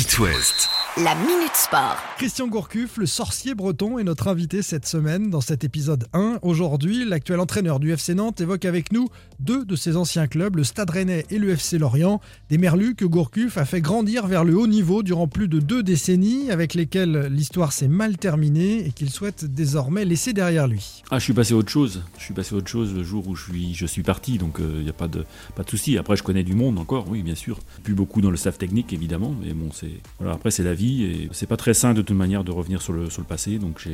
It West. La Minute Sport. Christian Gourcuff, le sorcier breton, est notre invité cette semaine dans cet épisode 1. Aujourd'hui, l'actuel entraîneur du FC Nantes évoque avec nous deux de ses anciens clubs, le Stade Rennais et le FC Lorient, des merlus que Gourcuff a fait grandir vers le haut niveau durant plus de deux décennies, avec lesquels l'histoire s'est mal terminée et qu'il souhaite désormais laisser derrière lui. Ah, je suis passé à autre chose. Je suis passé à autre chose le jour où je suis, je suis parti, donc il euh, n'y a pas de, pas de souci. Après, je connais du monde encore, oui, bien sûr. Plus beaucoup dans le staff technique, évidemment, mais bon, c'est voilà, après c'est la vie et c'est pas très sain de toute manière de revenir sur le, sur le passé. Donc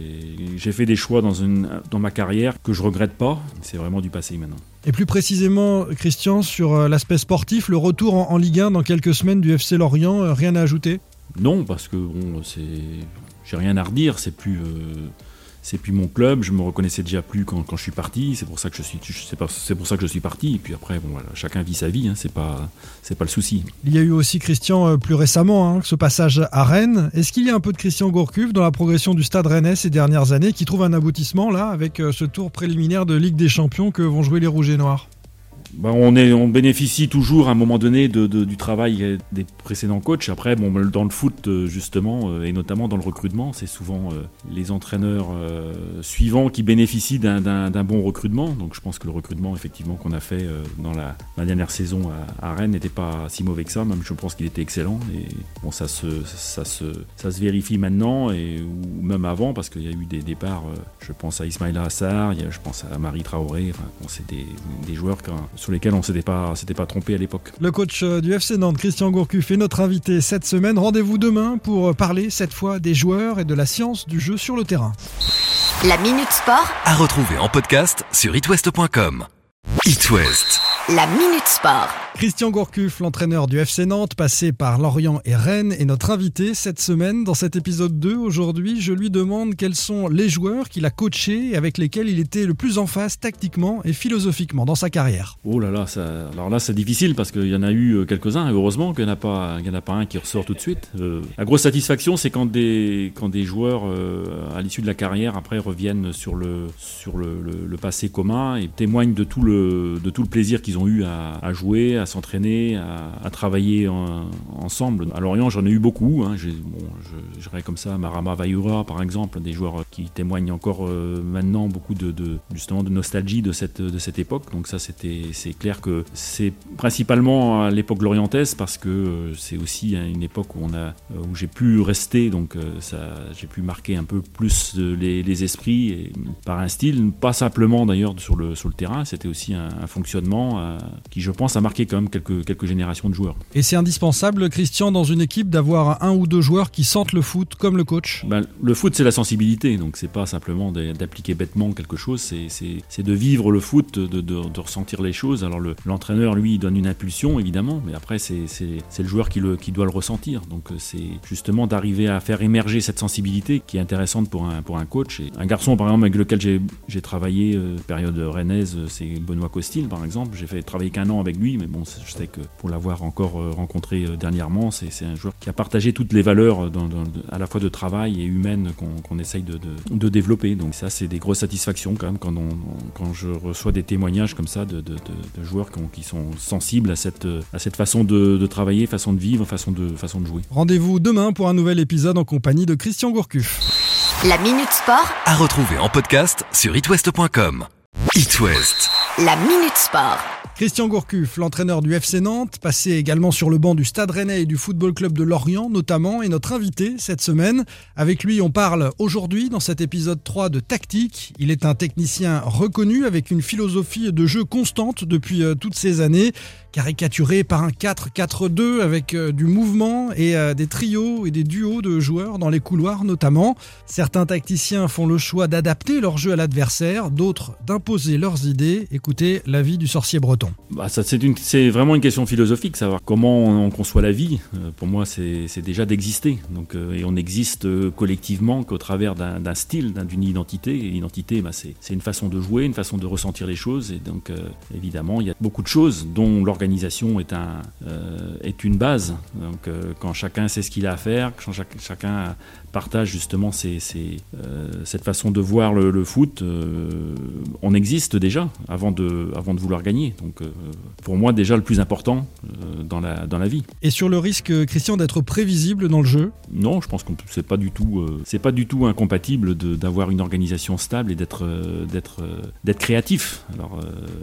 j'ai fait des choix dans, une, dans ma carrière que je regrette pas. C'est vraiment du passé maintenant. Et plus précisément, Christian, sur euh, l'aspect sportif, le retour en, Ligue 1 dans quelques semaines du FC Lorient, euh, rien à ajouter? Non, parce que bon, c'est, j'ai rien à redire. C'est plus, euh, c'est plus mon club, je me reconnaissais déjà plus quand, je suis parti, c'est pour ça que je suis parti et puis après bon voilà, chacun vit sa vie, hein, c'est pas c'est pas le souci. Il y a eu aussi Christian euh, plus récemment hein, ce passage à Rennes. Est-ce qu'il y a un peu de Christian Gourcuff dans la progression du Stade Rennais ces dernières années qui trouve un aboutissement là avec euh, ce tour préliminaire de Ligue des Champions que vont jouer les Rouges et Noirs? Bah, on, bénéficie toujours à un moment donné du travail des précédents coachs. Après, dans le foot, euh, justement, euh, et notamment dans le recrutement, c'est souvent euh, les entraîneurs suivants qui bénéficient d'un bon recrutement. Donc je pense que le recrutement, effectivement, qu'on a fait dans la, dernière saison à, Rennes n'était pas si mauvais que ça. Même je pense qu'il était excellent. Et ça se, vérifie maintenant, et, ou même avant, parce qu'il y a eu des départs. je pense à Ismaïla Assar, je pense à Marie Traoré. Enfin, c'est des, des, joueurs qui sur lesquels on s'était pas, s'était pas trompé à l'époque. Le coach euh, du FC Nantes, Christian Gourcuff, est notre invité cette semaine. Rendez-vous demain pour euh, parler cette fois des joueurs et de la science du jeu sur le terrain. La Minute Sport. À retrouver en podcast sur itwest.com. It West. La Minute Sport. Christian Gourcuff, l'entraîneur du FC Nantes, passé par Lorient et Rennes, est notre invité cette semaine. Dans cet épisode 2, aujourd'hui, je lui demande quels sont les joueurs qu'il a coachés et avec lesquels il était le plus en phase tactiquement et philosophiquement dans sa carrière. Oh là là, alors là c'est difficile parce qu'il y en a eu euh, quelques-uns, heureusement qu'il n'y en, en a pas un qui ressort tout de suite. Euh, la grosse satisfaction, c'est quand des, quand des joueurs, euh, à l'issue de la carrière, après reviennent sur le, sur le, le, passé commun et témoignent de tout le, de tout le plaisir qu'ils ont eu à, jouer, s'entraîner, à, travailler ensemble. À Lorient, j'en ai eu beaucoup. Hein. Bon, je, dirais comme ça Marama Vayura, par exemple, des joueurs qui témoignent encore euh, maintenant beaucoup de, justement de nostalgie de cette, de cette époque. Donc ça, c'était, c'est clair que c'est principalement à l'époque lorientaise parce que euh, c'est aussi une époque où on a, euh, où j'ai pu rester. Donc ça, j'ai pu marquer un peu plus les, esprits par un style, pas simplement d'ailleurs sur le, sur le terrain. C'était aussi un, un fonctionnement qui, je pense, a marqué quelques, quelques générations de joueurs. Et c'est indispensable, Christian, dans une équipe, d'avoir un ou deux joueurs qui sentent le foot comme le coach? Ben, Le foot, c'est la sensibilité, donc c'est pas simplement d'appliquer bêtement quelque chose, c'est de vivre le foot, de, de, ressentir les choses. Alors l'entraîneur, lui, il donne une impulsion, évidemment, mais après, c'est le joueur qui, le, qui doit le ressentir. Donc euh, c'est justement d'arriver à faire émerger cette sensibilité qui est intéressante pour un, pour un coach. Et un garçon, par exemple, avec lequel j'ai travaillé, euh, période rennaise, c'est Benoît Costil, par exemple. J'ai fait travailler qu'un an avec lui, mais bon, je sais que pour l'avoir encore euh, rencontré euh, dernièrement, c'est un joueur qui a partagé toutes les valeurs à la fois de travail et humaines qu'on essaye de, développer. Donc ça, c'est des grosses satisfactions quand même quand, quand je reçois des témoignages comme ça de, joueurs qui, sont sensibles à cette, à cette façon de, travailler, façon de vivre, façon de, façon de jouer. Rendez-vous demain pour un nouvel épisode en compagnie de Christian Gourcuff. La Minute Sport. À retrouver en podcast sur itwest.com. It West. La Minute Sport. Christian Gourcuff, l'entraîneur du FC Nantes, passé également sur le banc du Stade Rennais et du Football Club de Lorient notamment, est notre invité cette semaine. Avec lui, on parle aujourd'hui dans cet épisode 3 de tactique. Il est un technicien reconnu avec une philosophie de jeu constante depuis euh, toutes ces années, caricaturé par un 4-4-2 avec euh, du mouvement et euh, des trios et des duos de joueurs dans les couloirs notamment. Certains tacticiens font le choix d'adapter leur jeu à l'adversaire, d'autres d'imposer leurs idées. Écoutez l'avis du sorcier breton. Bah, c'est vraiment une question philosophique, savoir comment on, conçoit la vie. Euh, pour moi, c'est déjà d'exister. Donc, euh, et on existe euh, collectivement qu'au travers d'un style, d'une identité. L'identité, bah, c'est une façon de jouer, une façon de ressentir les choses. Et donc, évidemment, il y a beaucoup de choses dont l'organisation est, un, est une base. Donc, quand chacun sait ce qu'il a à faire, quand chacun partage justement cette façon de voir le, foot, on existe déjà avant de, vouloir gagner. Donc euh, pour moi déjà le plus important euh, dans, la, dans la vie. Et sur le risque, Christian, d'être prévisible dans le jeu? Non, je pense que c'est pas du tout, euh, c'est pas du tout incompatible d'avoir une organisation stable et d'être d'être d'être créatif. Alors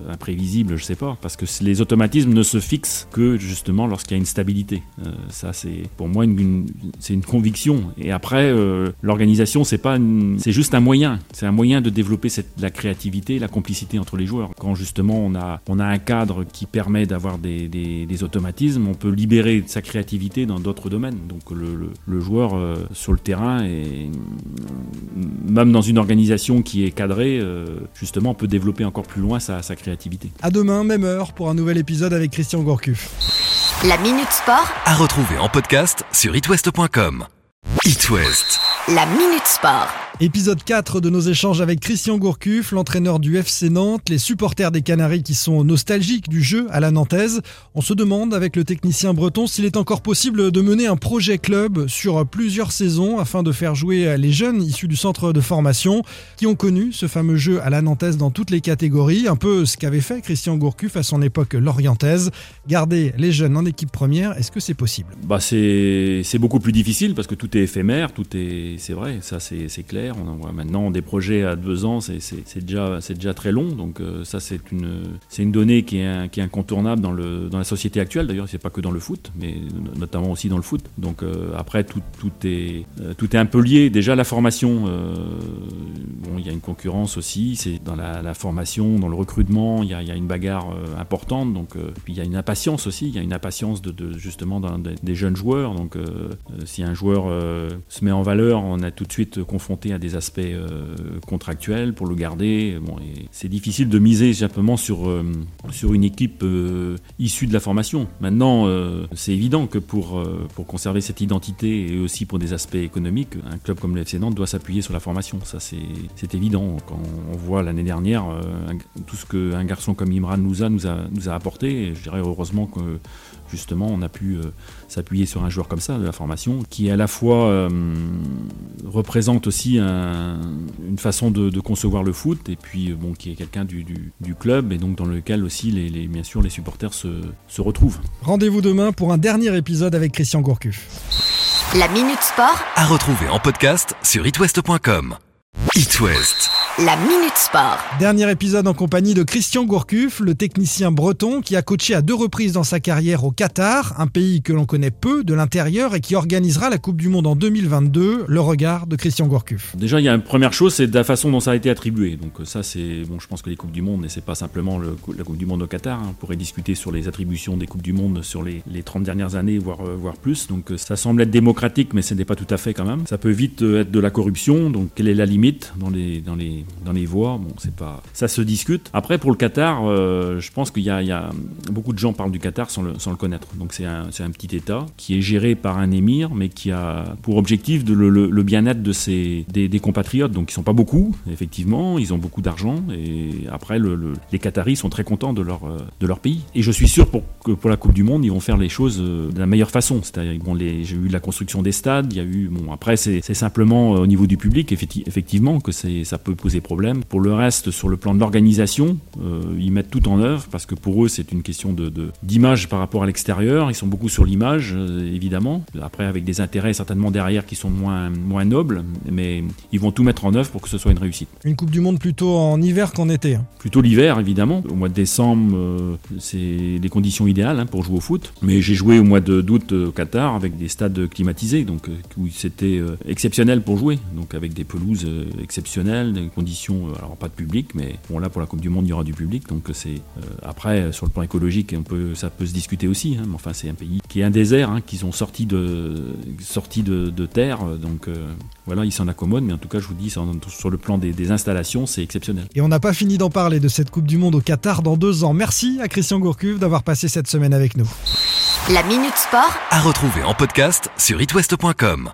imprévisible, je sais pas, parce que les automatismes ne se fixent que justement lorsqu'il y a une stabilité. Ça c'est pour moi une, une- c'est une conviction. Et après l'organisation c'est pas c'est juste un moyen, c'est un moyen de développer cette, la créativité, la complicité entre les joueurs. Quand justement on a on a un cadre qui permet d'avoir des, des, des automatismes, on peut libérer sa créativité dans d'autres domaines. Donc le, le, le joueur euh, sur le terrain et même dans une organisation qui est cadrée, euh, justement, peut développer encore plus loin sa, sa créativité. À demain, même heure, pour un nouvel épisode avec Christian Gourcuff. La Minute Sport, À retrouver en podcast sur itwest.com. It West. la Minute Sport. Épisode 4 de nos échanges avec Christian Gourcuff, l'entraîneur du FC Nantes, les supporters des Canaries qui sont nostalgiques du jeu à la Nantaise. On se demande avec le technicien breton s'il est encore possible de mener un projet club sur plusieurs saisons afin de faire jouer les jeunes issus du centre de formation qui ont connu ce fameux jeu à la Nantaise dans toutes les catégories, un peu ce qu'avait fait Christian Gourcuff à son époque lorientaise. Garder les jeunes en équipe première, est-ce que c'est possible? Bah c'est beaucoup plus difficile parce que tout est éphémère, tout est c'est vrai, ça c'est clair. On en voit maintenant des projets à deux ans, c'est déjà très long. Donc euh, ça c'est une donnée qui est incontournable dans la société actuelle. D'ailleurs c'est pas que dans le foot, mais notamment aussi dans le foot. Donc euh, après tout euh, tout est un peu lié. Déjà la formation, une concurrence aussi. C'est dans la, formation, dans le recrutement, il y a, une bagarre euh, importante. Donc euh, puis il y a une impatience aussi. Il y a une impatience de, justement des- jeunes joueurs. Donc euh, si un joueur se met en valeur, on est tout de suite confronté à des aspects contractuels pour le garder. Bon, c'est difficile de miser simplement sur sur une équipe issue de la formation. Maintenant, c'est évident que pour pour conserver cette identité et aussi pour des aspects économiques, un club comme le FC Nantes doit s'appuyer sur la formation. Ça, c'est c'est évident. Quand on voit l'année dernière euh, tout ce qu'un garçon comme Imran Louza nous a nous a apporté, et je dirais heureusement que justement on a pu euh, s'appuyer sur un joueur comme ça de la formation qui à la fois euh, représente aussi un- une façon de, de concevoir le foot et puis bon qui est quelqu'un du, du- du club et donc dans lequel aussi les, les- bien sûr les supporters se, se retrouvent. Rendez-vous demain pour un dernier épisode avec Christian Gourcuff. La Minute Sport, À retrouver en podcast sur itwest.com. It West. La Minute Sport. Dernier épisode en compagnie de Christian Gourcuff, le technicien breton qui a coaché à deux reprises dans sa carrière au Qatar, un pays que l'on connaît peu de l'intérieur et qui organisera la Coupe du Monde en 2022. Le regard de Christian Gourcuff. Déjà, il y a une première chose, c'est de la façon dont ça a été attribué. Donc euh, ça, c'est bon. Je pense que les coupes du monde, et c'est pas simplement le- la Coupe du Monde au Qatar. hein. on pourrait discuter sur les attributions des coupes du monde sur les, les 30 dernières années, voire euh, voire plus. Donc euh, ça semble être démocratique, mais ce n'est pas tout à fait quand même. Ça peut vite être de la corruption. Donc quelle est la limite dans les dans les dans les voies Bon, c'est pas. Ça se discute. Après, pour le Qatar, euh, je pense qu'il y, a- beaucoup de gens parlent du Qatar sans le, connaître. Donc c'est un, petit État qui est géré par un émir, mais qui a pour objectif de le, bien-être de ses des, compatriotes. Donc ils sont pas beaucoup, effectivement. Ils ont beaucoup d'argent et après le, le- les Qataris sont très contents de leur euh, de leur pays. Et je suis sûr pour que pour la Coupe du Monde, ils vont faire les choses euh, de la meilleure façon. C'est-à-dire bon, j'ai eu la construction des stades. Il y a eu bon après c'est simplement au niveau du public effecti- effectivement que ça peut poser problème. Pour le reste, sur le plan de l'organisation, euh, ils mettent tout en œuvre parce que pour eux, c'est une question de de- d'image par rapport à l'extérieur. Ils sont beaucoup sur l'image, euh, évidemment. Après, avec des intérêts certainement derrière qui sont moins, moins nobles, mais ils vont tout mettre en œuvre pour que ce soit une réussite. Une Coupe du Monde plutôt en hiver qu'en été. hein. Plutôt l'hiver, évidemment. Au mois de décembre, euh, c'est les conditions idéales hein, pour jouer au foot. Mais j'ai joué au mois d'août au Qatar avec des stades climatisés, donc où c'était exceptionnel pour jouer. Donc avec des pelouses exceptionnelles, des conditions, euh, alors pas de public, mais bon là pour la Coupe du Monde il y aura du public. Donc c'est euh, après euh, sur le plan écologique, on peut, ça peut se discuter aussi. hein, mais enfin c'est un pays qui est un désert, hein, qu'ils ont sorti de sorti de, de terre. Donc euh, voilà, ils s'en accommodent. Mais en tout cas, je vous dis, sur sur le plan des, des installations, c'est exceptionnel. Et on n'a pas fini d'en parler de cette Coupe du Monde au Qatar dans deux ans. Merci à Christian Gourcuff d'avoir passé cette semaine avec nous. La Minute Sport, À retrouver en podcast sur itwest.com.